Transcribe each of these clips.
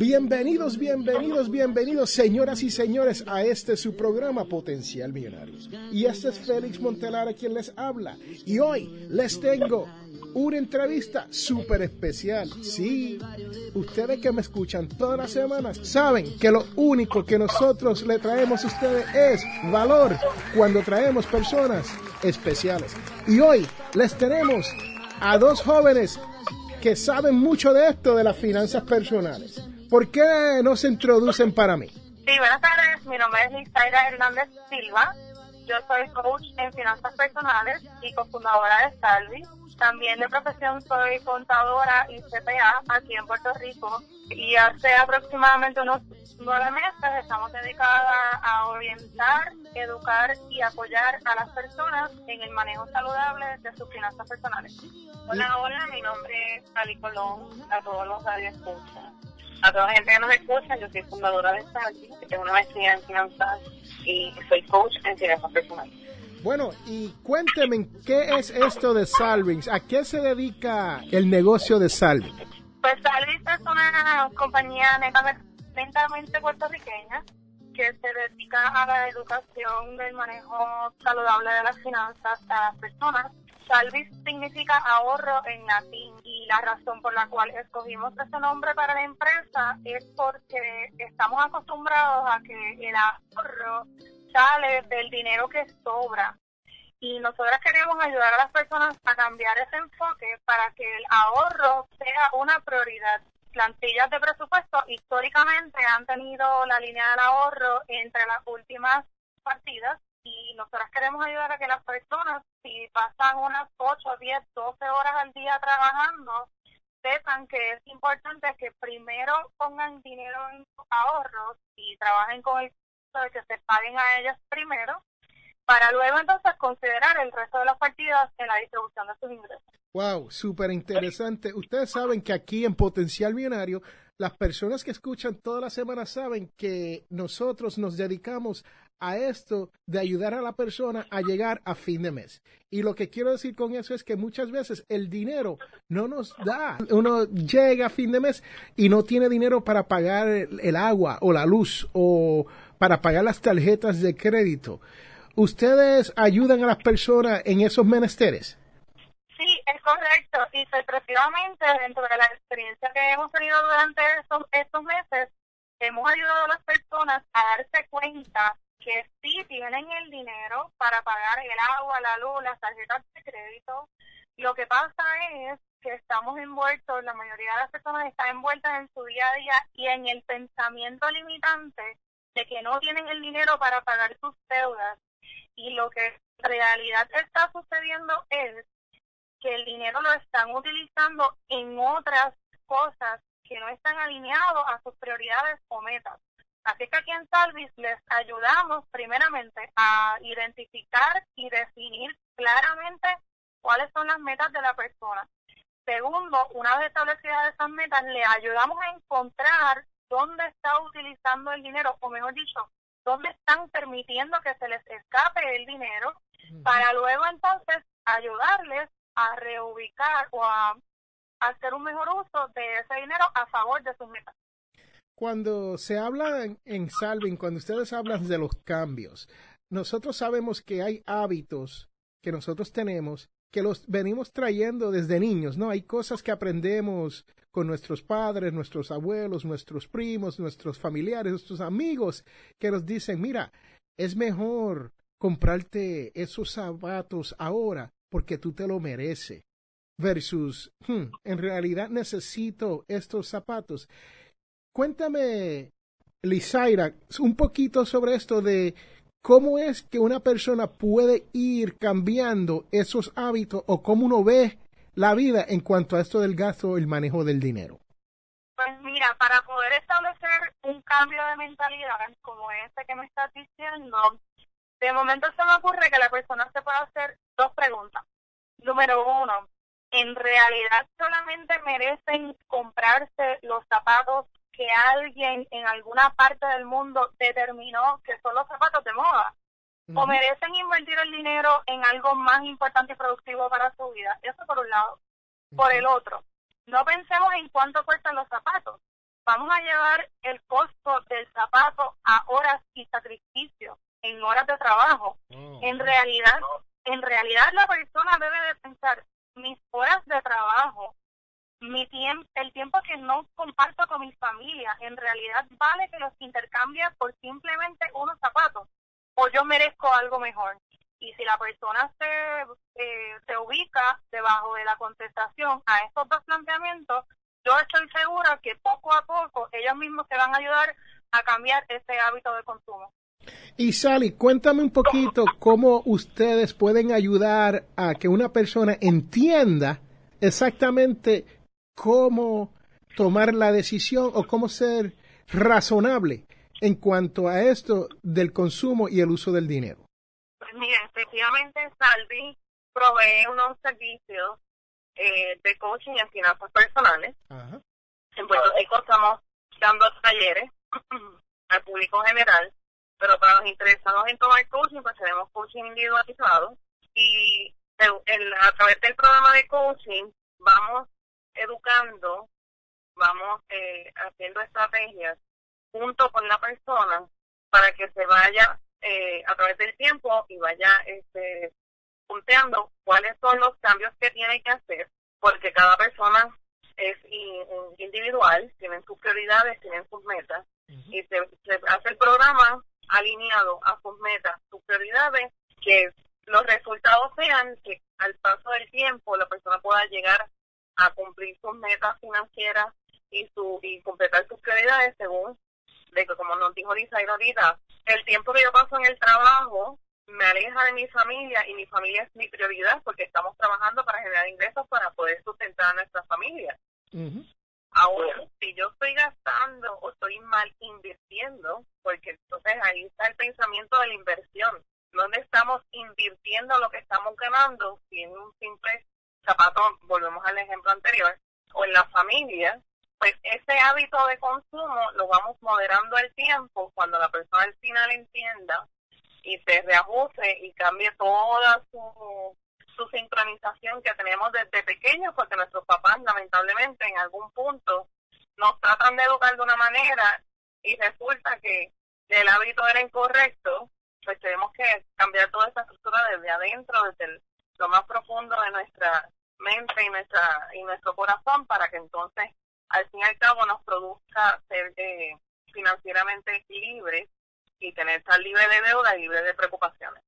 Bienvenidos, bienvenidos, bienvenidos, señoras y señores, a este su programa Potencial Millonarios. Y este es Félix Montelara quien les habla. Y hoy les tengo una entrevista súper especial. Sí, ustedes que me escuchan todas las semanas saben que lo único que nosotros le traemos a ustedes es valor cuando traemos personas especiales. Y hoy les tenemos a dos jóvenes que saben mucho de esto de las finanzas personales. ¿Por qué no se introducen para mí? Sí, buenas tardes. Mi nombre es Lizaira Hernández Silva. Yo soy coach en finanzas personales y cofundadora de Salvi. También de profesión soy contadora y CPA aquí en Puerto Rico. Y hace aproximadamente unos nueve meses estamos dedicadas a orientar, educar y apoyar a las personas en el manejo saludable de sus finanzas personales. Hola, hola, mi nombre es Ali Colón, a todos los radioescuchas a toda la gente que nos escucha, yo soy fundadora de Salvi, tengo una maestría en finanzas y soy coach en finanzas personales. Bueno, y cuénteme, ¿qué es esto de Salvings? ¿A qué se dedica el negocio de Salvings? Pues Salvings es una compañía netamente puertorriqueña que se dedica a la educación del manejo saludable de las finanzas a las personas Salvis significa ahorro en latín y la razón por la cual escogimos ese nombre para la empresa es porque estamos acostumbrados a que el ahorro sale del dinero que sobra y nosotros queremos ayudar a las personas a cambiar ese enfoque para que el ahorro sea una prioridad. Plantillas de presupuesto históricamente han tenido la línea del ahorro entre las últimas partidas y nosotros queremos ayudar a que las personas, si pasan unas 8, 10, 12 horas al día trabajando, sepan que es importante que primero pongan dinero en sus ahorros y trabajen con el de que se paguen a ellas primero, para luego entonces considerar el resto de las partidas en la distribución de sus ingresos. Wow, súper interesante. Ustedes saben que aquí en Potencial Millonario, las personas que escuchan toda la semana saben que nosotros nos dedicamos a esto de ayudar a la persona a llegar a fin de mes. Y lo que quiero decir con eso es que muchas veces el dinero no nos da. Uno llega a fin de mes y no tiene dinero para pagar el, agua o la luz o para pagar las tarjetas de crédito. ¿Ustedes ayudan a las personas en esos menesteres? Sí, es correcto. Y efectivamente, dentro de la experiencia que hemos tenido durante estos, estos meses, hemos ayudado a las personas a darse cuenta que sí tienen el dinero para pagar el agua, la luz, las tarjetas de crédito. Lo que pasa es que estamos envueltos, la mayoría de las personas están envueltas en su día a día y en el pensamiento limitante de que no tienen el dinero para pagar sus deudas. Y lo que en realidad está sucediendo es que el dinero lo están utilizando en otras cosas que no están alineados a sus prioridades o metas. Así que aquí en Salvis les ayudamos primeramente a identificar y definir claramente cuáles son las metas de la persona. Segundo, una vez establecidas esas metas, le ayudamos a encontrar dónde está utilizando el dinero, o mejor dicho, dónde están permitiendo que se les escape el dinero, para luego entonces ayudarles a reubicar o a hacer un mejor uso de ese dinero a favor de sus metas cuando se habla en, Salving, cuando ustedes hablan de los cambios, nosotros sabemos que hay hábitos que nosotros tenemos que los venimos trayendo desde niños, ¿no? Hay cosas que aprendemos con nuestros padres, nuestros abuelos, nuestros primos, nuestros familiares, nuestros amigos, que nos dicen, mira, es mejor comprarte esos zapatos ahora porque tú te lo mereces versus, hmm, en realidad necesito estos zapatos. Cuéntame, Lizaira, un poquito sobre esto de cómo es que una persona puede ir cambiando esos hábitos o cómo uno ve la vida en cuanto a esto del gasto el manejo del dinero. Pues mira, para poder establecer un cambio de mentalidad como este que me estás diciendo, de momento se me ocurre que la persona se puede hacer dos preguntas. Número uno, ¿en realidad solamente merecen comprarse los zapatos que alguien en alguna parte del mundo determinó que son los zapatos de moda? ¿O merecen invertir el dinero en algo más importante y productivo para su vida? Eso por un lado. Por el otro, no pensemos en cuánto cuestan los zapatos. Vamos a llevar el costo del zapato a horas y sacrificio en horas de trabajo. Oh. En realidad, en realidad la persona debe de pensar mis horas de trabajo, mi tiempo, el tiempo que no comparto con mi familia, en realidad vale que los intercambie por simplemente unos zapatos o yo merezco algo mejor. Y si la persona se, eh, se ubica debajo de la contestación a estos dos planteamientos, yo estoy segura que poco a poco ellos mismos se van a ayudar a cambiar ese hábito de consumo. Y Sally, cuéntame un poquito cómo ustedes pueden ayudar a que una persona entienda exactamente cómo tomar la decisión o cómo ser razonable en cuanto a esto del consumo y el uso del dinero. Pues mira, efectivamente Salvi provee unos servicios eh, de coaching en finanzas personales. En Puerto Rico estamos dando talleres al público general pero para los interesados en tomar coaching, pues tenemos coaching individualizado y a través del programa de coaching vamos educando, vamos eh, haciendo estrategias junto con la persona para que se vaya eh, a través del tiempo y vaya este, punteando cuáles son los cambios que tiene que hacer, porque cada persona es individual, tienen sus prioridades, tienen sus metas, y se, hace el programa alineado a sus metas, sus prioridades, que los resultados sean que al paso del tiempo la persona pueda llegar a cumplir sus metas financieras y su y completar sus prioridades según de que como nos dijo Lisa ahorita, el tiempo que yo paso en el trabajo me aleja de mi familia y mi familia es mi prioridad porque estamos trabajando para generar ingresos para poder sustentar a nuestra familia. Ahora, si yo estoy gastando o estoy mal invirtiendo, porque entonces ahí está el pensamiento de la inversión. ¿Dónde estamos invirtiendo lo que estamos ganando? Si en un simple volvemos al ejemplo anterior, o en la familia, pues ese hábito de consumo lo vamos moderando al tiempo cuando la persona al final entienda y se reajuste y cambie toda su su sincronización que tenemos desde pequeños, porque nuestros papás lamentablemente en algún punto nos tratan de educar de una manera y resulta que el hábito era incorrecto, pues tenemos que cambiar toda esa estructura desde adentro, desde lo más profundo de nuestra mente y nuestra y nuestro corazón para que entonces al fin y al cabo nos produzca ser eh, financieramente libres y tener estar libre de deuda y libre de preocupaciones.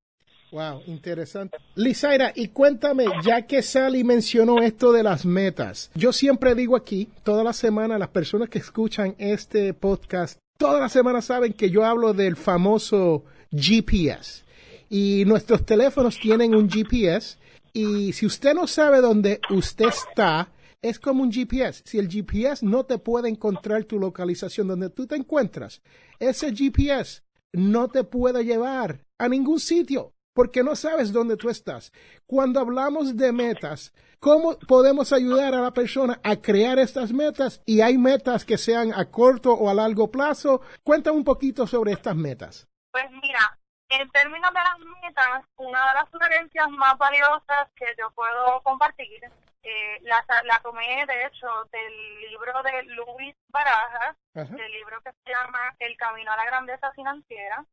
Wow, interesante. Lizaira, y cuéntame, ya que Sally mencionó esto de las metas, yo siempre digo aquí, toda la semana, las personas que escuchan este podcast, toda la semana saben que yo hablo del famoso GPS. Y nuestros teléfonos tienen un GPS. Y si usted no sabe dónde usted está, es como un GPS. Si el GPS no te puede encontrar tu localización donde tú te encuentras, ese GPS no te puede llevar a ningún sitio porque no sabes dónde tú estás. Cuando hablamos de metas, ¿cómo podemos ayudar a la persona a crear estas metas? Y hay metas que sean a corto o a largo plazo. Cuéntame un poquito sobre estas metas. Pues mira, en términos de las metas, una de las sugerencias más valiosas que yo puedo compartir, eh, la, la tomé de hecho del libro de Luis Barajas, el libro que se llama El Camino a la Grandeza Financiera.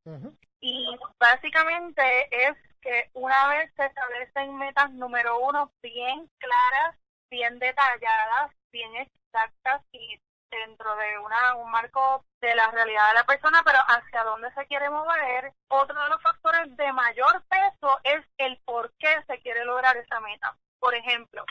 Y básicamente es que una vez se establecen metas número uno bien claras, bien detalladas, bien exactas y dentro de una, un marco de la realidad de la persona, pero hacia dónde se quiere mover. Otro de los factores de mayor peso es el por qué se quiere lograr esa meta. Por ejemplo,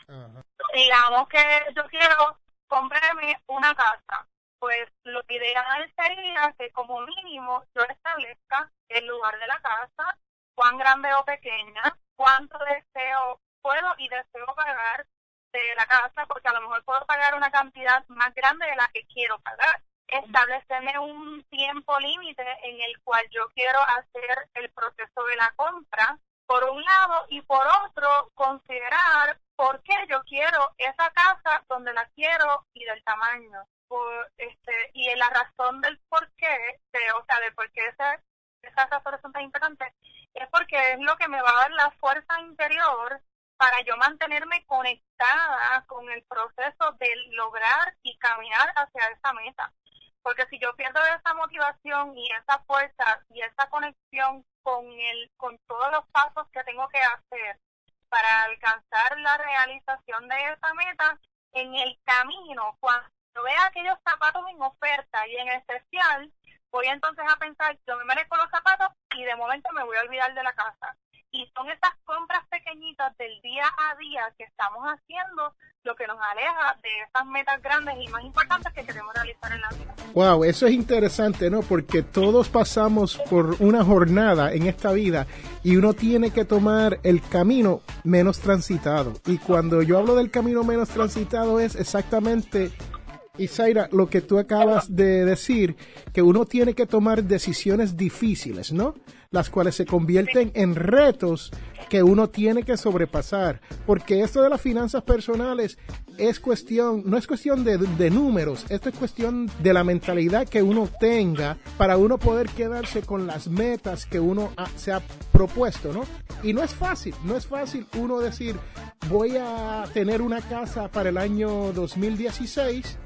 digamos que yo quiero comprarme una casa, pues lo ideal sería que como mínimo yo establezca el lugar de la casa, cuán grande o pequeña, cuánto deseo puedo y deseo pagar de la casa, porque a lo mejor puedo pagar una cantidad más grande de la que quiero pagar. Establecerme un tiempo límite en el cual yo quiero hacer el proceso de la compra, por un lado, y por otro, considerar por qué yo quiero esa casa donde la quiero y del tamaño. Por, este, y la razón del por qué, de, o sea, de por qué esa, esas razones son tan importantes, es porque es lo que me va a dar la fuerza interior para yo mantenerme conectada con el proceso de lograr y caminar hacia esa meta. Porque si yo pierdo esa motivación y esa fuerza y esa conexión con el, con todos los pasos que tengo que hacer para alcanzar la realización de esa meta, en el camino, cuando vea aquellos zapatos en oferta y en especial, voy entonces a pensar, yo me merezco los zapatos y de momento me voy a olvidar de la casa. Y son esas compras pequeñitas del día a día que estamos haciendo lo que nos aleja de esas metas grandes y más importantes que queremos realizar en la vida. Wow, eso es interesante, ¿no? Porque todos pasamos por una jornada en esta vida y uno tiene que tomar el camino menos transitado. Y cuando yo hablo del camino menos transitado es exactamente Isaira, lo que tú acabas de decir, que uno tiene que tomar decisiones difíciles, ¿no? Las cuales se convierten en retos que uno tiene que sobrepasar. Porque esto de las finanzas personales es cuestión, no es cuestión de, de números, esto es cuestión de la mentalidad que uno tenga para uno poder quedarse con las metas que uno se ha propuesto, ¿no? Y no es fácil, no es fácil uno decir, voy a tener una casa para el año 2016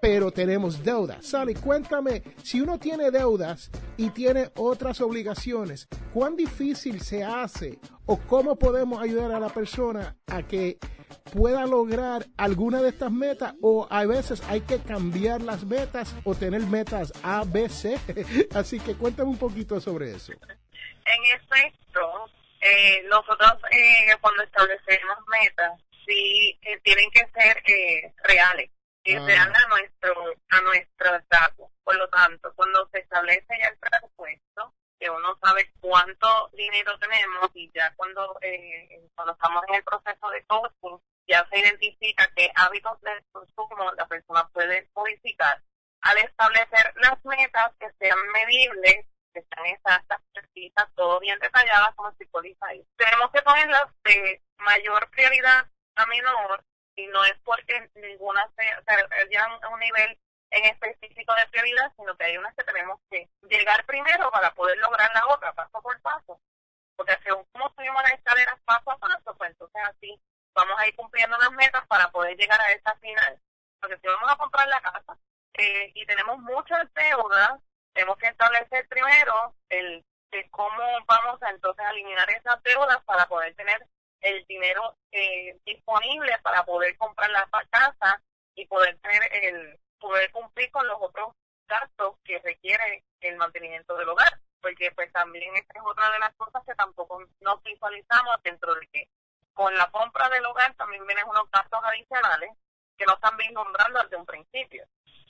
pero tenemos deudas. Sally, cuéntame, si uno tiene deudas y tiene otras obligaciones, ¿cuán difícil se hace o cómo podemos ayudar a la persona a que pueda lograr alguna de estas metas o a veces hay que cambiar las metas o tener metas A, B, C? Así que cuéntame un poquito sobre eso. En efecto, eh, nosotros eh, cuando establecemos metas, sí eh, tienen que ser eh, reales que sean a nuestro a nuestros datos. Por lo tanto, cuando se establece ya el presupuesto, que uno sabe cuánto dinero tenemos y ya cuando eh, cuando estamos en el proceso de costing, ya se identifica qué hábitos de consumo la persona puede modificar. Al establecer las metas que sean medibles, que sean exactas, precisas, todo bien detalladas como se ahí. Tenemos que ponerlas de mayor prioridad a menor y no es porque ninguna sea, o sea, a un nivel en específico de prioridad, sino que hay unas que tenemos que llegar primero para poder lograr la otra, paso por paso. Porque según como subimos las escaleras paso a paso, pues entonces así vamos a ir cumpliendo las metas para poder llegar a esa final. Porque si vamos a comprar la casa eh, y tenemos muchas deudas, tenemos que establecer primero el de cómo vamos a entonces eliminar esas deudas para poder tener el dinero eh, disponible para poder comprar la casa y poder tener el con los otros gastos que requiere el mantenimiento del hogar porque pues también esta es otra de las cosas que tampoco nos visualizamos dentro de que con la compra del hogar también vienen unos gastos adicionales que no están vislumbrando desde un principio.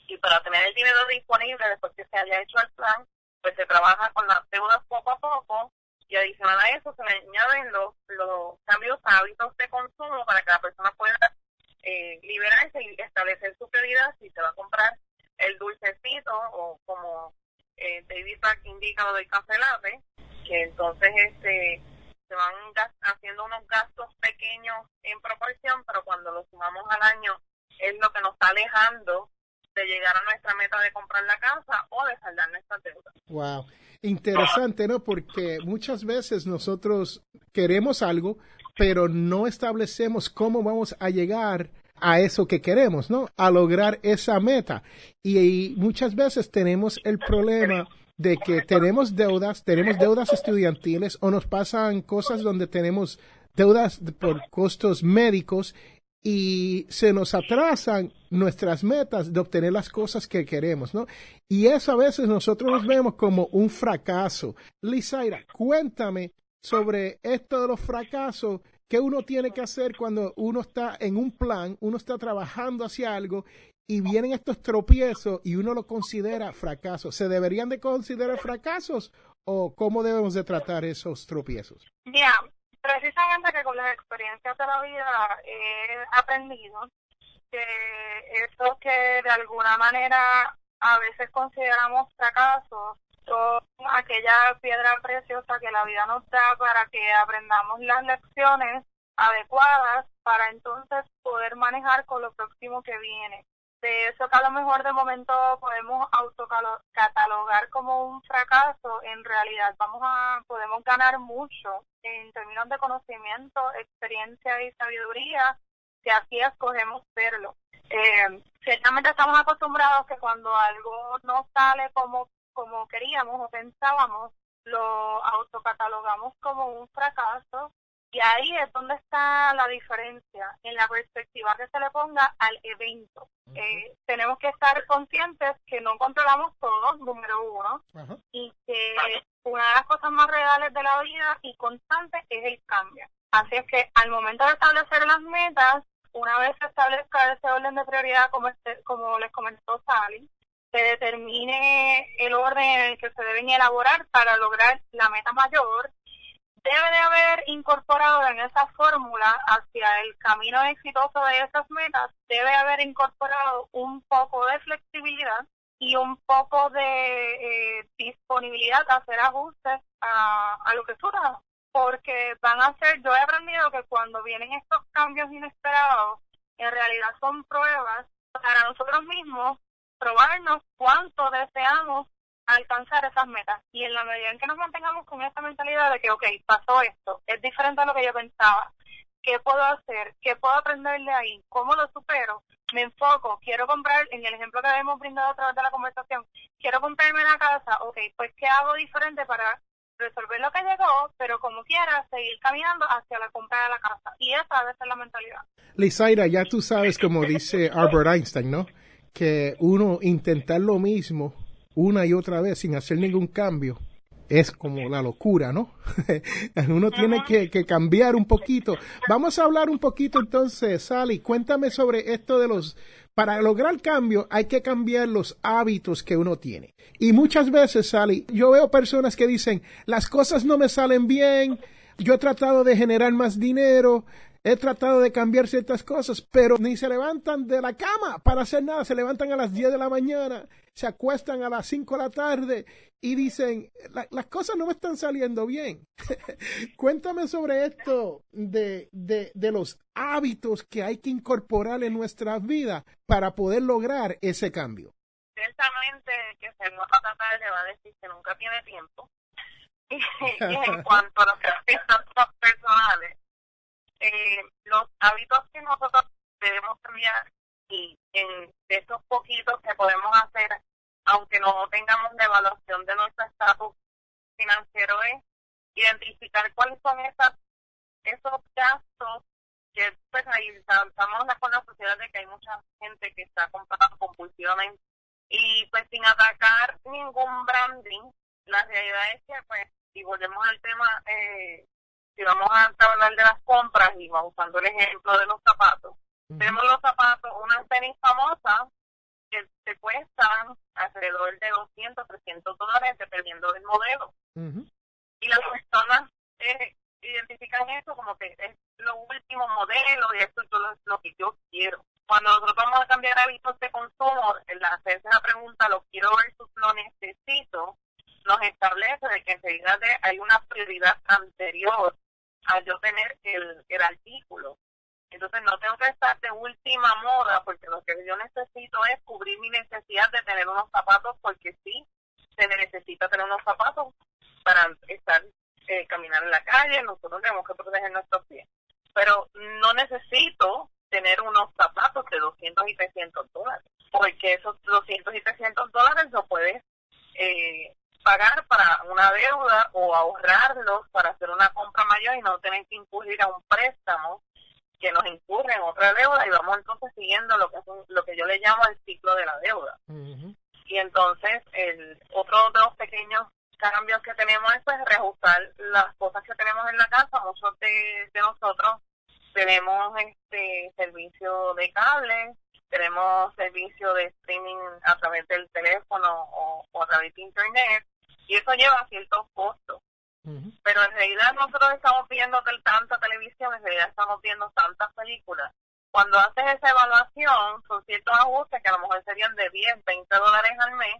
Y para tener el dinero disponible después que se haya hecho el plan pues se trabaja con las deudas poco a poco y adicional a eso se le añaden los, los cambios hábitos de consumo para que la persona pueda eh, liberarse y establecer su prioridad si se va a comprar el dulcecito o como eh, David Pack indica lo del café latte, que entonces este se van haciendo unos gastos pequeños en proporción, pero cuando lo sumamos al año es lo que nos está alejando de llegar a nuestra meta de comprar la casa o de saldar nuestra deuda. Wow interesante, ¿no? Porque muchas veces nosotros queremos algo, pero no establecemos cómo vamos a llegar a eso que queremos, ¿no? A lograr esa meta. Y, muchas veces tenemos el problema de que tenemos deudas, tenemos deudas estudiantiles o nos pasan cosas donde tenemos deudas por costos médicos y se nos atrasan nuestras metas de obtener las cosas que queremos, ¿no? Y eso a veces nosotros nos vemos como un fracaso. Lizaira, cuéntame sobre esto de los fracasos ¿Qué uno tiene que hacer cuando uno está en un plan, uno está trabajando hacia algo y vienen estos tropiezos y uno lo considera fracaso? ¿Se deberían de considerar fracasos o cómo debemos de tratar esos tropiezos? Ya, precisamente que con las experiencias de la vida he aprendido que eso que de alguna manera a veces consideramos fracasos son aquella piedra preciosa que la vida nos da para que aprendamos las lecciones adecuadas para entonces poder manejar con lo próximo que viene. De eso que a lo mejor de momento podemos autocatalogar como un fracaso, en realidad vamos a podemos ganar mucho en términos de conocimiento, experiencia y sabiduría si así escogemos verlo. Eh, ciertamente estamos acostumbrados que cuando algo no sale como como queríamos o pensábamos, lo autocatalogamos como un fracaso y ahí es donde está la diferencia en la perspectiva que se le ponga al evento. Eh, tenemos que estar conscientes que no controlamos todo, número uno, y que una de las cosas más reales de la vida y constante es el cambio. Así es que al momento de establecer las metas, una vez se establezca ese orden de prioridad, como, este, como les comentó Sally, se determine el orden en el que se deben elaborar para lograr la meta mayor, debe de haber incorporado en esa fórmula hacia el camino exitoso de esas metas, debe haber incorporado un poco de flexibilidad y un poco de eh, disponibilidad a hacer ajustes a, a lo que surja, porque van a ser, yo he aprendido que cuando vienen estos cambios inesperados, en realidad son pruebas para nosotros mismos probarnos cuánto deseamos alcanzar esas metas. Y en la medida en que nos mantengamos con esa mentalidad de que, ok, pasó esto, es diferente a lo que yo pensaba, ¿qué puedo hacer? ¿Qué puedo aprender de ahí? ¿Cómo lo supero? Me enfoco, quiero comprar, en el ejemplo que hemos brindado a través de la conversación, quiero comprarme la casa, ok, pues ¿qué hago diferente para resolver lo que llegó, pero como quiera, seguir caminando hacia la compra de la casa? Y esa debe ser la mentalidad. Lizaira, ya tú sabes, como dice Albert Einstein, ¿no? que uno intentar lo mismo una y otra vez sin hacer ningún cambio es como la locura, ¿no? uno tiene que, cambiar un poquito. Vamos a hablar un poquito entonces, Sally, cuéntame sobre esto de los... Para lograr cambio hay que cambiar los hábitos que uno tiene. Y muchas veces, Sally, yo veo personas que dicen, las cosas no me salen bien, yo he tratado de generar más dinero, he tratado de cambiar ciertas cosas, pero ni se levantan de la cama para hacer nada, se levantan a las 10 de la mañana, se acuestan a las 5 de la tarde y dicen, las cosas no me están saliendo bien. Cuéntame sobre esto de, de, de los hábitos que hay que incorporar en nuestra vida para poder lograr ese cambio. Ciertamente que se nos va a tratar va a decir que nunca tiene tiempo. y en cuanto a los aspectos personales, eh, los hábitos que nosotros debemos cambiar y en esos poquitos que podemos hacer, aunque no tengamos la evaluación de nuestro estatus financiero, es identificar cuáles son esas, esos gastos que pues ahí estamos con la sociedad de que hay mucha gente que está comprando compulsivamente. Y pues sin atacar ningún branding, la realidad es que pues, y volvemos al tema eh, si vamos a hablar de las compras y vamos usando el ejemplo de los zapatos, tenemos los zapatos, unas tenis famosas que te cuestan alrededor de 200, 300 dólares dependiendo del modelo. Y las personas eh, identifican eso como que es lo último modelo y esto es lo, que yo quiero. Cuando nosotros vamos a cambiar hábitos de consumo, el hacerse la pregunta, lo quiero versus lo necesito, nos establece de que en realidad hay una prioridad anterior a yo tener el, el artículo. Entonces no tengo que estar de última moda porque lo que yo necesito es cubrir mi necesidad de tener unos zapatos porque sí, se necesita tener unos zapatos para estar, eh, caminar en la calle, nosotros tenemos que proteger nuestros pies. Pero no necesito tener unos zapatos de 200 y 300 dólares, porque esos 200 y 300 dólares lo puedes eh, pagar para una deuda o ahorrarlos para hacer una compra mayor y no tener que incurrir a un préstamo que nos incurre en otra deuda y vamos entonces siguiendo lo que es lo que yo le llamo el ciclo de la deuda. Y entonces el otro de los pequeños cambios que tenemos es pues reajustar las cosas que tenemos en la casa. Muchos de, nosotros tenemos este servicio de cable, tenemos servicio de streaming a través del teléfono o, a través de internet y eso lleva ciertos costos. Pero en realidad nosotros estamos viendo tanta televisión, en realidad estamos viendo tantas películas. Cuando haces esa evaluación, son ciertos ajustes que a lo mejor serían de 10, 20 dólares al mes,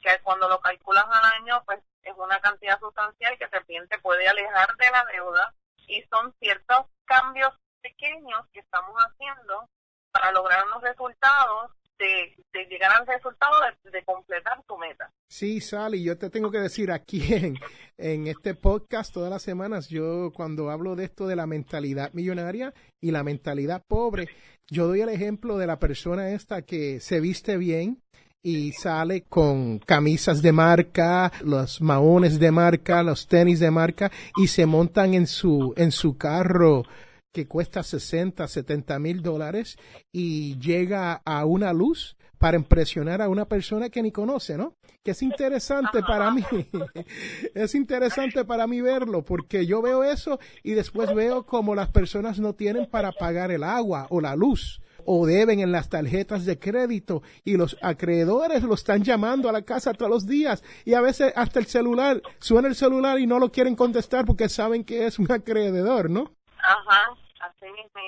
que cuando lo calculas al año, pues es una cantidad sustancial que el cliente puede alejar de la deuda y son ciertos cambios pequeños que estamos haciendo para lograr unos resultados de, llegar al resultado de, completar tu meta. Sí, Sally, yo te tengo que decir aquí en, en este podcast todas las semanas, yo cuando hablo de esto de la mentalidad millonaria y la mentalidad pobre, yo doy el ejemplo de la persona esta que se viste bien, y sale con camisas de marca, los maones de marca, los tenis de marca y se montan en su, en su carro que cuesta 60, 70 mil dólares y llega a una luz para impresionar a una persona que ni conoce, ¿no? Que es interesante para mí, es interesante para mí verlo, porque yo veo eso y después veo como las personas no tienen para pagar el agua o la luz o deben en las tarjetas de crédito y los acreedores lo están llamando a la casa todos los días y a veces hasta el celular, suena el celular y no lo quieren contestar porque saben que es un acreedor, ¿no? Ajá, así mismo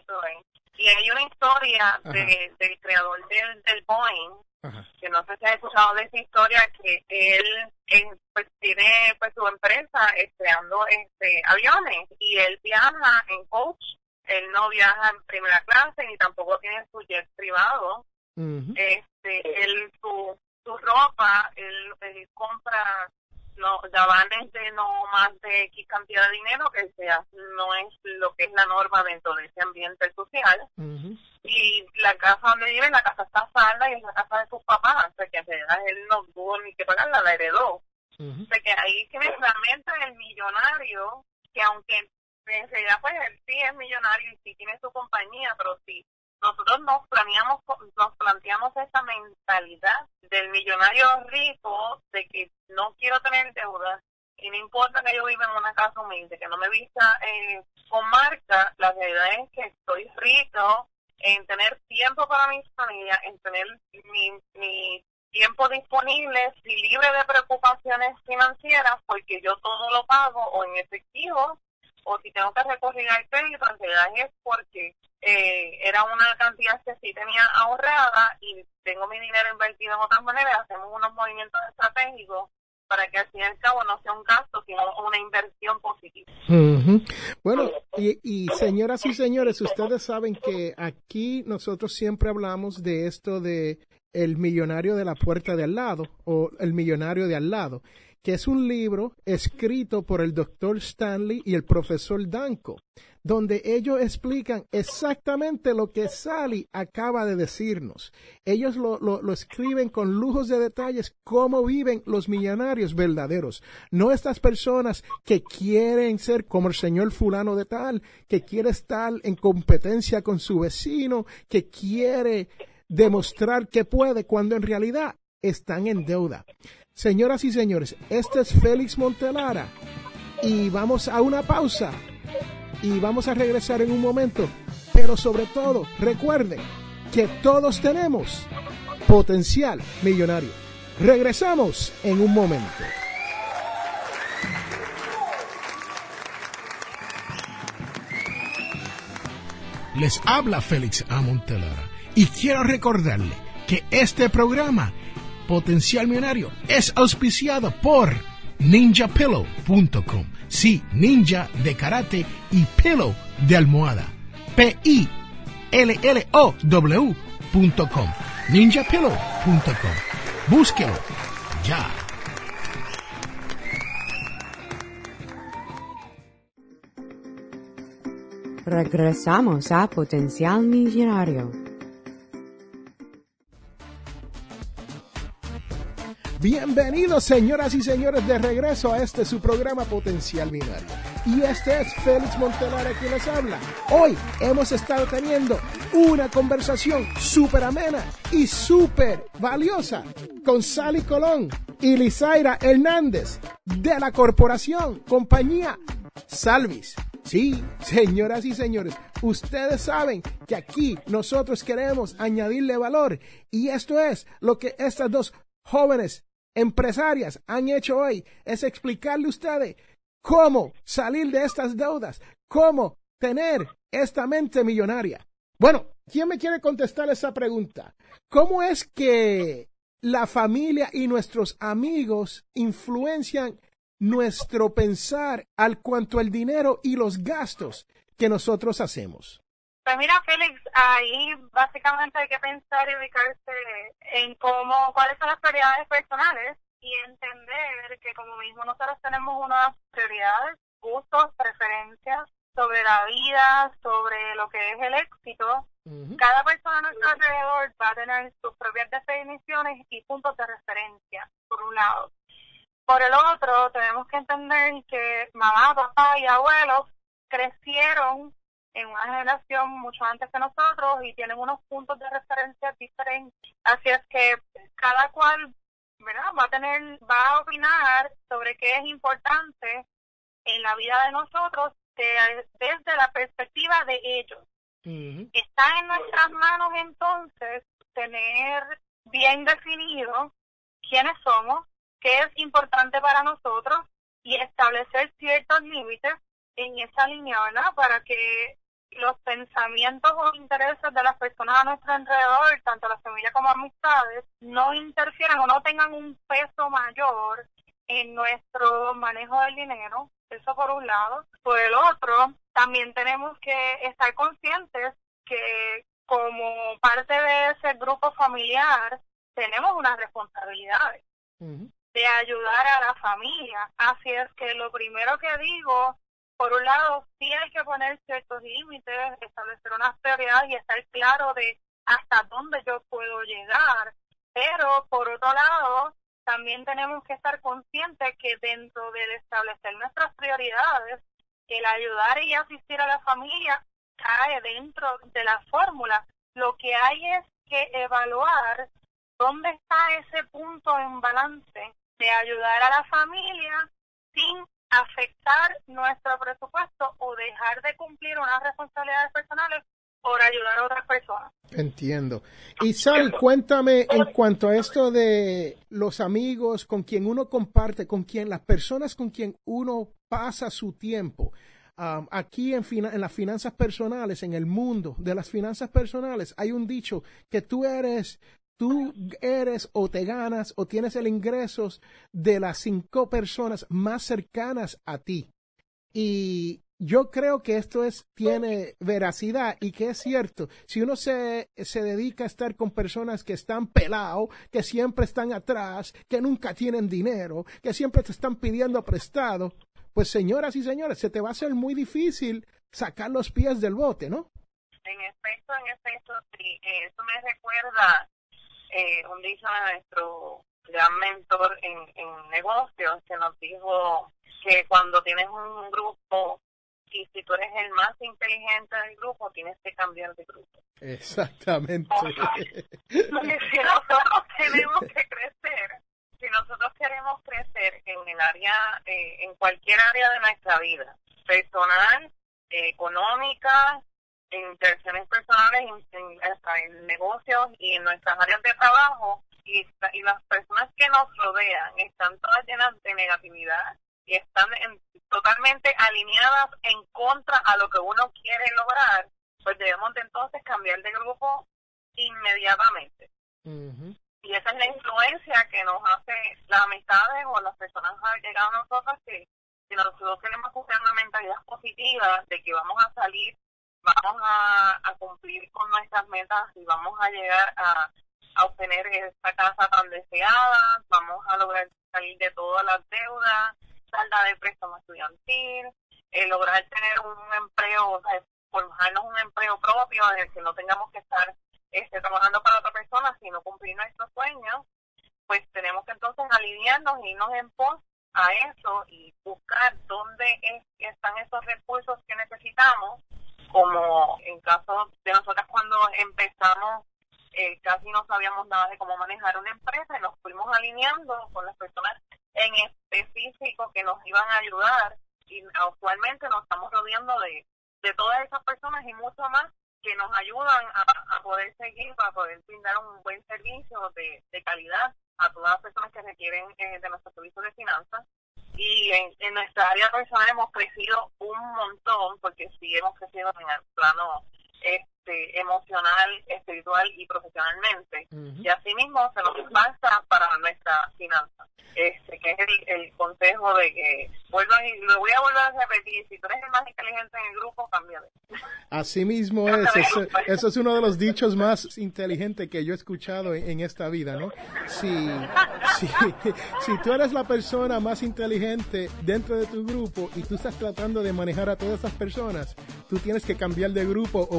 Y hay una historia de, del creador del, del Boeing, que no sé si has escuchado de esa historia, que él, pues tiene pues su empresa creando este aviones y él viaja en coach. Él no viaja en primera clase ni tampoco tiene su jet privado. Este, él su, su ropa, él, compra no van de no más de X cantidad de dinero que sea no es lo que es la norma dentro de ese ambiente social. Y la casa donde vive la casa está salda y es la casa de sus papás o sea que en realidad él no tuvo ni que pagarla la heredó. O sea que ahí que realmente el millonario que aunque en realidad pues él sí es millonario y sí tiene su compañía, pero si nosotros nos planeamos, nos planteamos esa mentalidad del millonario rico de que no quiero tener deudas y no importa que yo viva en una casa humilde, que no me vista eh, con marca, la realidad es que estoy rico en tener tiempo para mi familia, en tener mi, mi tiempo disponible y libre de preocupaciones financieras porque yo todo lo pago o en efectivo o si tengo que recurrir al crédito, en realidad es porque eh, era una cantidad que sí tenía ahorrada y tengo mi dinero invertido en otras maneras, hacemos unos movimientos estratégicos para que al fin y al cabo no sea un gasto, sino una inversión positiva. Bueno, y, y señoras y señores, ustedes saben que aquí nosotros siempre hablamos de esto de el millonario de la puerta de al lado o el millonario de al lado que es un libro escrito por el doctor Stanley y el profesor Danko, donde ellos explican exactamente lo que Sally acaba de decirnos. Ellos lo, lo, escriben con lujos de detalles cómo viven los millonarios verdaderos, no estas personas que quieren ser como el señor fulano de tal, que quiere estar en competencia con su vecino, que quiere demostrar que puede cuando en realidad están en deuda. Señoras y señores, este es Félix Montelara y vamos a una pausa y vamos a regresar en un momento. Pero sobre todo, recuerden que todos tenemos potencial millonario. Regresamos en un momento. Les habla Félix A. Montelara y quiero recordarle que este programa Potencial Millonario es auspiciado por ninjapillow.com. Sí, ninja de karate y pillow de almohada. P-I-L-L-O-W.com. ninjapillow.com. Búsquelo ya. Regresamos a Potencial Millonario. Bienvenidos señoras y señores de regreso a este su programa Potencial Binario. Y este es Félix Montelara quien les habla. Hoy hemos estado teniendo una conversación súper amena y súper valiosa con Sally Colón y Lizaira Hernández de la corporación, compañía Salvis. Sí, señoras y señores, ustedes saben que aquí nosotros queremos añadirle valor y esto es lo que estas dos jóvenes empresarias han hecho hoy, es explicarle a ustedes cómo salir de estas deudas, cómo tener esta mente millonaria. Bueno, ¿quién me quiere contestar esa pregunta? ¿Cómo es que la familia y nuestros amigos influencian nuestro pensar al cuanto al dinero y los gastos que nosotros hacemos? Pues mira, Félix, ahí básicamente hay que pensar y ubicarse en cómo, cuáles son las prioridades personales y entender que como mismo nosotros tenemos unas prioridades, gustos, preferencias sobre la vida, sobre lo que es el éxito. Cada persona a nuestro alrededor va a tener sus propias definiciones y puntos de referencia, por un lado. Por el otro, tenemos que entender que mamá, papá y abuelos crecieron en una generación mucho antes que nosotros y tienen unos puntos de referencia diferentes. Así es que cada cual, ¿verdad? Va a tener, va a opinar sobre qué es importante en la vida de nosotros desde la perspectiva de ellos. Está en nuestras manos entonces tener bien definido quiénes somos, qué es importante para nosotros y establecer ciertos límites en esa línea, ¿verdad? Para que los pensamientos o intereses de las personas a nuestro alrededor, tanto la familia como amistades, no interfieran o no tengan un peso mayor en nuestro manejo del dinero. Eso por un lado. Por el otro, también tenemos que estar conscientes que como parte de ese grupo familiar tenemos unas responsabilidades de ayudar a la familia. Así es que lo primero que digo por un lado, sí hay que poner ciertos límites, establecer unas prioridades y estar claro de hasta dónde yo puedo llegar. Pero, por otro lado, también tenemos que estar conscientes que dentro del establecer nuestras prioridades, el ayudar y asistir a la familia cae dentro de la fórmula. Lo que hay es que evaluar dónde está ese punto en balance de ayudar a la familia sin afectar nuestro presupuesto o dejar de cumplir unas responsabilidades personales por ayudar a otras personas. Entiendo. Y Sal, cuéntame en cuanto a esto de los amigos con quien uno comparte, con quien las personas con quien uno pasa su tiempo. Um, aquí en, en las finanzas personales, en el mundo de las finanzas personales, hay un dicho que tú eres tú eres o te ganas o tienes el ingresos de las cinco personas más cercanas a ti. Y yo creo que esto es, tiene veracidad y que es cierto. Si uno se, se dedica a estar con personas que están pelados, que siempre están atrás, que nunca tienen dinero, que siempre te están pidiendo prestado, pues señoras y señores, se te va a hacer muy difícil sacar los pies del bote, ¿no? En efecto, en efecto, sí. Eso me recuerda eh, un dicho de nuestro gran mentor en, en negocios que nos dijo que cuando tienes un grupo y si tú eres el más inteligente del grupo, tienes que cambiar de grupo. Exactamente. si nosotros tenemos que crecer, si nosotros queremos crecer en el área, eh, en cualquier área de nuestra vida, personal, eh, económica, en interacciones personales, en, en, negocios y en nuestras áreas de trabajo, y, y las personas que nos rodean están todas llenas de negatividad y están totalmente alineadas en contra a lo que uno quiere lograr, pues debemos de entonces cambiar de grupo inmediatamente. Y esa es la influencia que nos hace las amistades o las personas que han llegado a nosotros que si nosotros tenemos que una mentalidad positiva de que vamos a salir vamos a, cumplir con nuestras metas y vamos a llegar a, obtener esta casa tan deseada, vamos a lograr salir de todas las deudas, salda de préstamo estudiantil, eh, lograr tener un empleo, o sea, forjarnos un empleo propio en el que no tengamos que estar este, trabajando para otra persona, sino cumplir nuestros sueños, pues tenemos que entonces alinearnos y irnos en pos a eso y buscar dónde están esos recursos que necesitamos, como en caso de nosotras cuando empezamos eh, casi no sabíamos nada de cómo manejar una empresa y nos fuimos alineando con las personas en específico que nos iban a ayudar y actualmente nos estamos rodeando de, de todas esas personas y mucho más que nos ayudan a, poder seguir, para poder brindar un buen servicio de, de calidad a todas las personas que requieren eh, de nuestro servicio de finanzas. Y en, en nuestra área personal hemos crecido un montón, porque sí hemos crecido en el plano este, emocional, espiritual y profesionalmente. Y asimismo se nos pasa para nuestra finanza este, que es el, consejo de que, vuelvo y lo voy a volver a repetir, si tú eres el más inteligente en el grupo, cámbiate. Así mismo es, eso, es uno de los dichos más inteligentes que yo he escuchado en, esta vida, ¿no? Si, si, si tú eres la persona más inteligente dentro de tu grupo y tú estás tratando de manejar a todas esas personas, tú tienes que cambiar de grupo o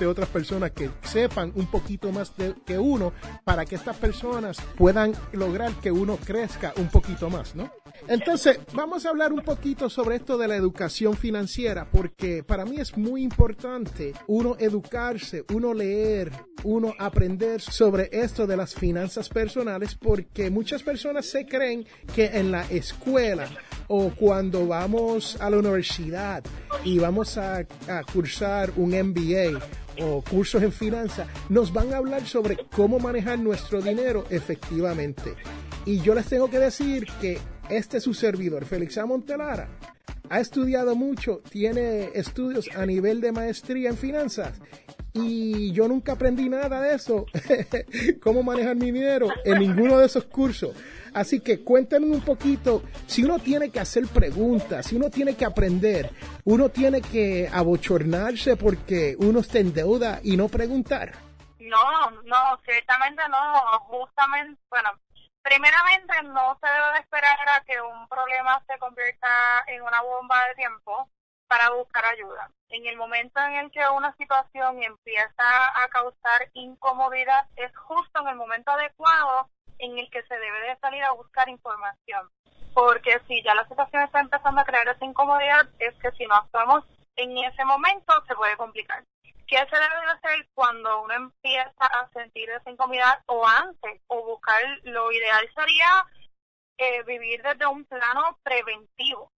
buscarte otras personas que sepan un poquito más de, que uno para que estas personas puedan lograr que uno crezca un poquito más, ¿no? Entonces, vamos a hablar un poquito sobre esto de la educación financiera, porque para mí es muy importante uno educarse, uno leer, uno aprender sobre esto de las finanzas personales, porque muchas personas se creen que en la escuela o cuando vamos a la universidad y vamos a, a cursar un MBA o cursos en finanzas, nos van a hablar sobre cómo manejar nuestro dinero efectivamente. Y yo les tengo que decir que este es su servidor, Félix A. Montelara, ha estudiado mucho, tiene estudios a nivel de maestría en finanzas y yo nunca aprendí nada de eso, cómo manejar mi dinero en ninguno de esos cursos. Así que cuéntenme un poquito, si uno tiene que hacer preguntas, si uno tiene que aprender, uno tiene que abochornarse porque uno está en deuda y no preguntar. No, no, ciertamente no, justamente, bueno, primeramente no se debe esperar a que un problema se convierta en una bomba de tiempo para buscar ayuda. En el momento en el que una situación empieza a causar incomodidad, es justo en el momento adecuado en el que se debe de salir a buscar información. Porque si ya la situación está empezando a crear esa incomodidad, es que si no actuamos en ese momento se puede complicar. ¿Qué se debe de hacer cuando uno empieza a sentir esa incomodidad o antes? O buscar, lo ideal sería eh, vivir desde un plano preventivo.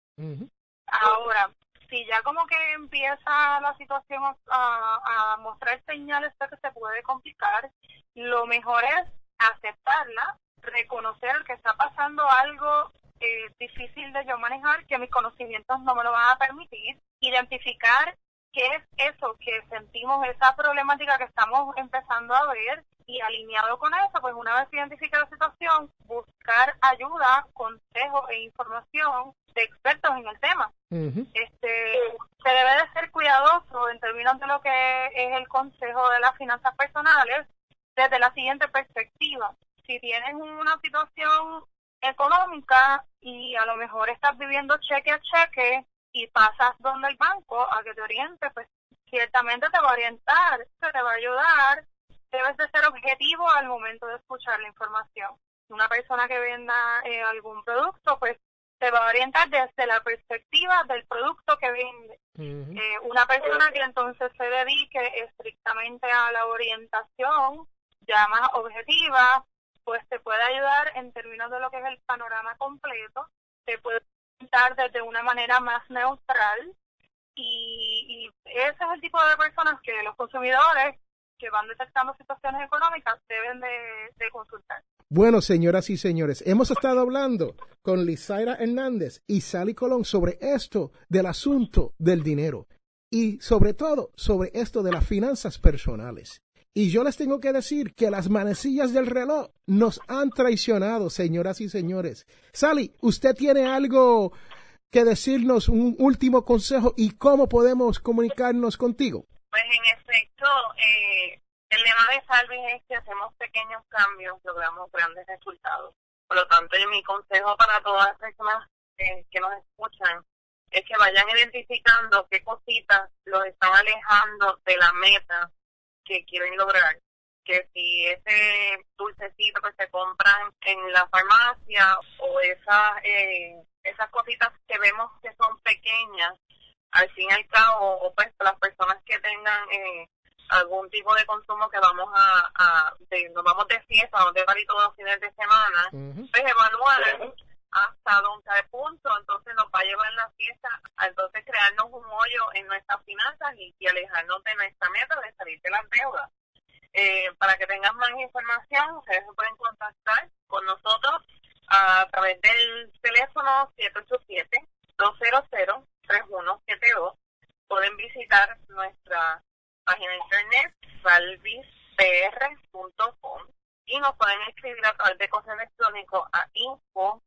Ahora, si ya como que empieza la situación a, mostrar señales de que se puede complicar, lo mejor es aceptarla, reconocer que está pasando algo eh, difícil de yo manejar, que mis conocimientos no me lo van a permitir, identificar qué es eso que sentimos, esa problemática que estamos empezando a ver y alineado con eso, pues una vez identifique la situación, buscar ayuda, consejo e información de expertos en el tema. Este se debe de ser cuidadoso en términos de lo que es el consejo de las finanzas personales desde la siguiente perspectiva. Si tienes una situación económica y a lo mejor estás viviendo cheque a cheque, y pasas donde el banco a que te oriente, pues ciertamente te va a orientar, te va a ayudar. Debes de ser objetivo al momento de escuchar la información. Una persona que venda eh, algún producto, pues te va a orientar desde la perspectiva del producto que vende. Eh, una persona que entonces se dedique estrictamente a la orientación, ya más objetiva, pues te puede ayudar en términos de lo que es el panorama completo, te puede desde una manera más neutral y, ese es el tipo de personas que los consumidores que van detectando situaciones económicas deben de, consultar. Bueno, señoras y señores, hemos estado hablando con Lizaira Hernández y Sally Colón sobre esto del asunto del dinero y sobre todo sobre esto de las finanzas personales. Y yo les tengo que decir que las manecillas del reloj nos han traicionado, señoras y señores. Sally, ¿usted tiene algo que decirnos, un último consejo y cómo podemos comunicarnos contigo? Pues en efecto, eh, el lema de Salvi es que hacemos pequeños cambios, logramos grandes resultados. Por lo tanto, mi consejo para todas las personas eh, que nos escuchan es que vayan identificando qué cositas los están alejando de la meta que quieren lograr que si ese dulcecito que se compran en la farmacia o esas eh, esas cositas que vemos que son pequeñas al fin y al cabo o pues las personas que tengan eh, algún tipo de consumo que vamos a, a nos vamos de fiesta, vamos de party todos los fines de semana, pues evaluar hasta dónde punto entonces nos va a llevar la fiesta a entonces crearnos un hoyo en nuestras finanzas y, alejarnos de nuestra meta de salir de las deudas. Eh, para que tengan más información, ustedes se pueden contactar con nosotros a través del teléfono 787-200-3172. Pueden visitar nuestra página de internet salvispr.com y nos pueden escribir a través de correo electrónico a info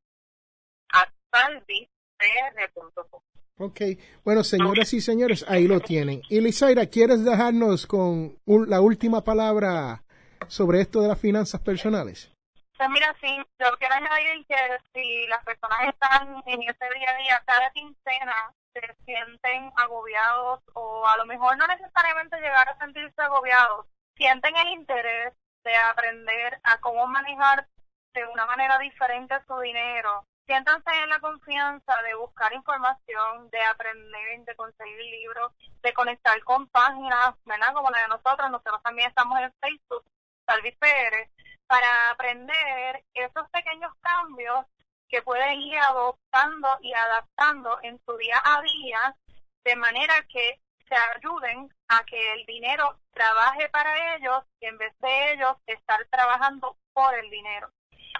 Ok, bueno, señoras y señores, ahí lo tienen. Y Lizaira, ¿quieres dejarnos con la última palabra sobre esto de las finanzas personales? Pues mira, sí, yo quiero añadir que si las personas están en ese día a día, cada quincena, se sienten agobiados o a lo mejor no necesariamente llegar a sentirse agobiados, sienten el interés de aprender a cómo manejar de una manera diferente su dinero, siéntanse en la confianza de buscar información, de aprender, de conseguir libros, de conectar con páginas, ¿verdad? Como la de nosotros, nosotros también estamos en Facebook, Salvis Pérez, para aprender esos pequeños cambios que pueden ir adoptando y adaptando en su día a día de manera que se ayuden a que el dinero trabaje para ellos y en vez de ellos estar trabajando por el dinero.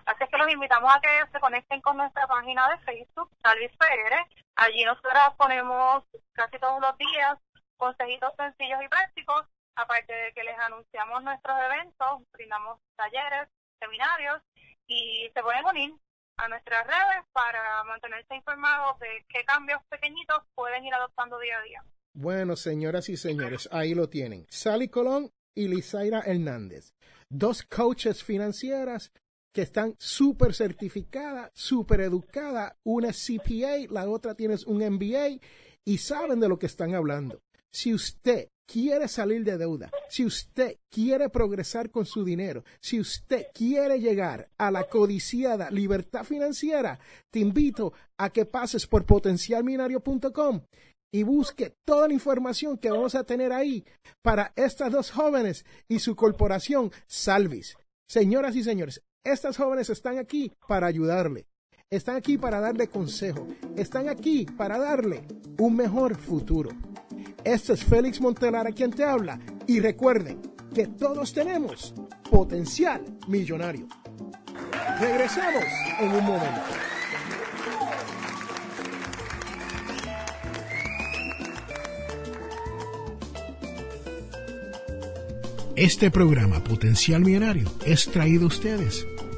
Así que los invitamos a que se conecten con nuestra página de Facebook, Salvis Pérez. Allí nosotros ponemos casi todos los días consejitos sencillos y prácticos, aparte de que les anunciamos nuestros eventos, brindamos talleres, seminarios y se pueden unir a nuestras redes para mantenerse informados de qué cambios pequeñitos pueden ir adoptando día a día. Bueno, señoras y señores, ahí lo tienen. Sally Colón y Lizaira Hernández, dos coaches financieras que están súper certificadas, súper educadas. Una es CPA, la otra tiene un MBA y saben de lo que están hablando. Si usted quiere salir de deuda, si usted quiere progresar con su dinero, si usted quiere llegar a la codiciada libertad financiera, te invito a que pases por potencialminario.com y busque toda la información que vamos a tener ahí para estas dos jóvenes y su corporación Salvis. Señoras y señores, estas jóvenes están aquí para ayudarle. Están aquí para darle consejo. Están aquí para darle un mejor futuro. Este es Félix Montelar a quien te habla. Y recuerden que todos tenemos potencial millonario. Regresamos en un momento. Este programa Potencial Millonario es traído a ustedes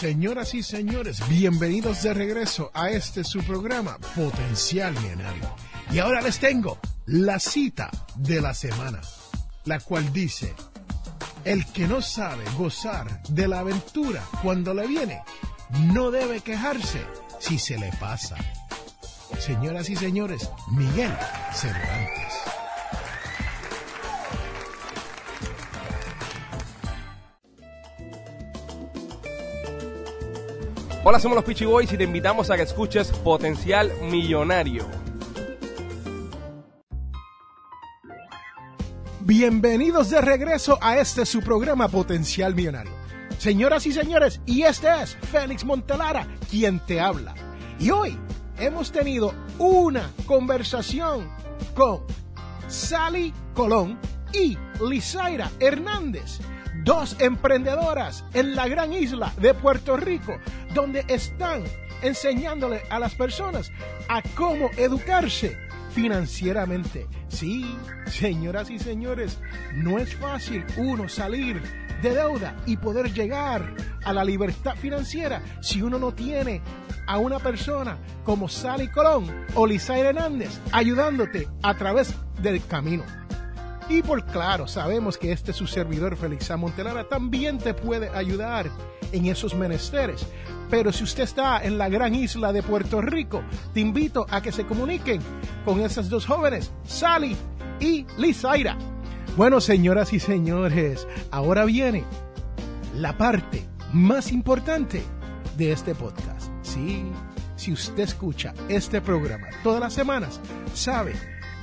Señoras y señores, bienvenidos de regreso a este su programa Potencial Millonario. Y ahora les tengo la cita de la semana, la cual dice, el que no sabe gozar de la aventura cuando le viene, no debe quejarse si se le pasa. Señoras y señores, Miguel Cervantes. Hola, somos los Peachy Boys y te invitamos a que escuches Potencial Millonario. Bienvenidos de regreso a este su programa Potencial Millonario. Señoras y señores, y este es Félix Montelara quien te habla. Y hoy hemos tenido una conversación con Sally Colón y Lizaira Hernández dos emprendedoras en la gran isla de Puerto Rico, donde están enseñándole a las personas a cómo educarse financieramente. Sí, señoras y señores, no es fácil uno salir de deuda y poder llegar a la libertad financiera si uno no tiene a una persona como Sally Colón o Lizaire Hernández ayudándote a través del camino. Y por claro, sabemos que este su servidor Félix Montelara también te puede ayudar en esos menesteres. Pero si usted está en la gran isla de Puerto Rico, te invito a que se comuniquen con esas dos jóvenes, Sally y Lizaira. Bueno, señoras y señores, ahora viene la parte más importante de este podcast. Si usted escucha este programa todas las semanas, sabe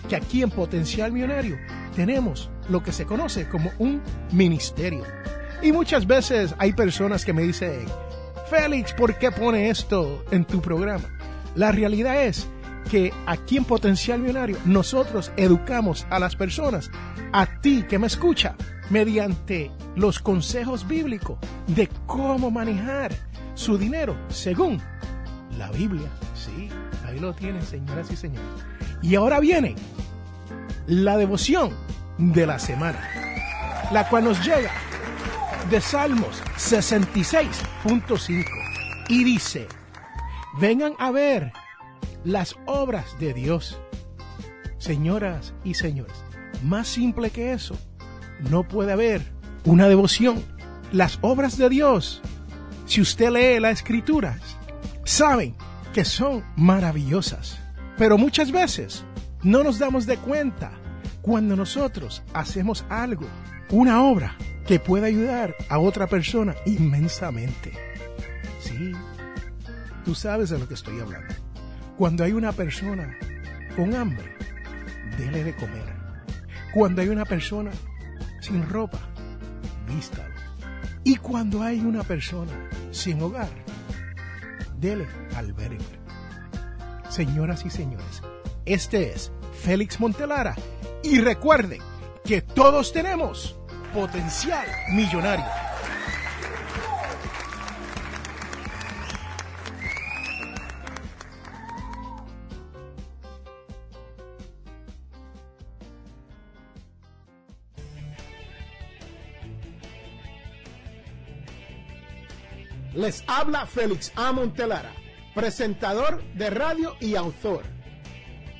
que aquí en Potencial Millonario tenemos lo que se conoce como un ministerio. Y muchas veces hay personas que me dicen, Félix, ¿por qué pone esto en tu programa? La realidad es que aquí en Potencial Millonario nosotros educamos a las personas, a ti que me escucha, mediante los consejos bíblicos de cómo manejar su dinero según la Biblia. Sí, ahí lo tienen, señoras y señores. Y ahora viene la devoción de la semana, la cual nos llega de Salmos 66.5 y dice, vengan a ver las obras de Dios. Señoras y señores, más simple que eso, no puede haber una devoción. Las obras de Dios, si usted lee las escrituras, saben que son maravillosas. Pero muchas veces no nos damos de cuenta cuando nosotros hacemos algo, una obra que puede ayudar a otra persona inmensamente. Sí, tú sabes de lo que estoy hablando. Cuando hay una persona con hambre, dele de comer. Cuando hay una persona sin ropa, vístalo. Y cuando hay una persona sin hogar, dele albergue. Señoras y señores, este es Félix Montelara y recuerden que todos tenemos potencial millonario. Les habla Félix A. Montelara, presentador de radio y autor.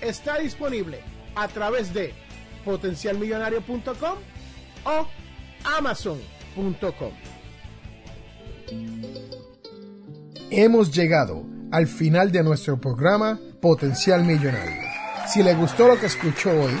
está disponible a través de potencialmillonario.com o amazon.com. Hemos llegado al final de nuestro programa Potencial Millonario. Si le gustó lo que escuchó hoy,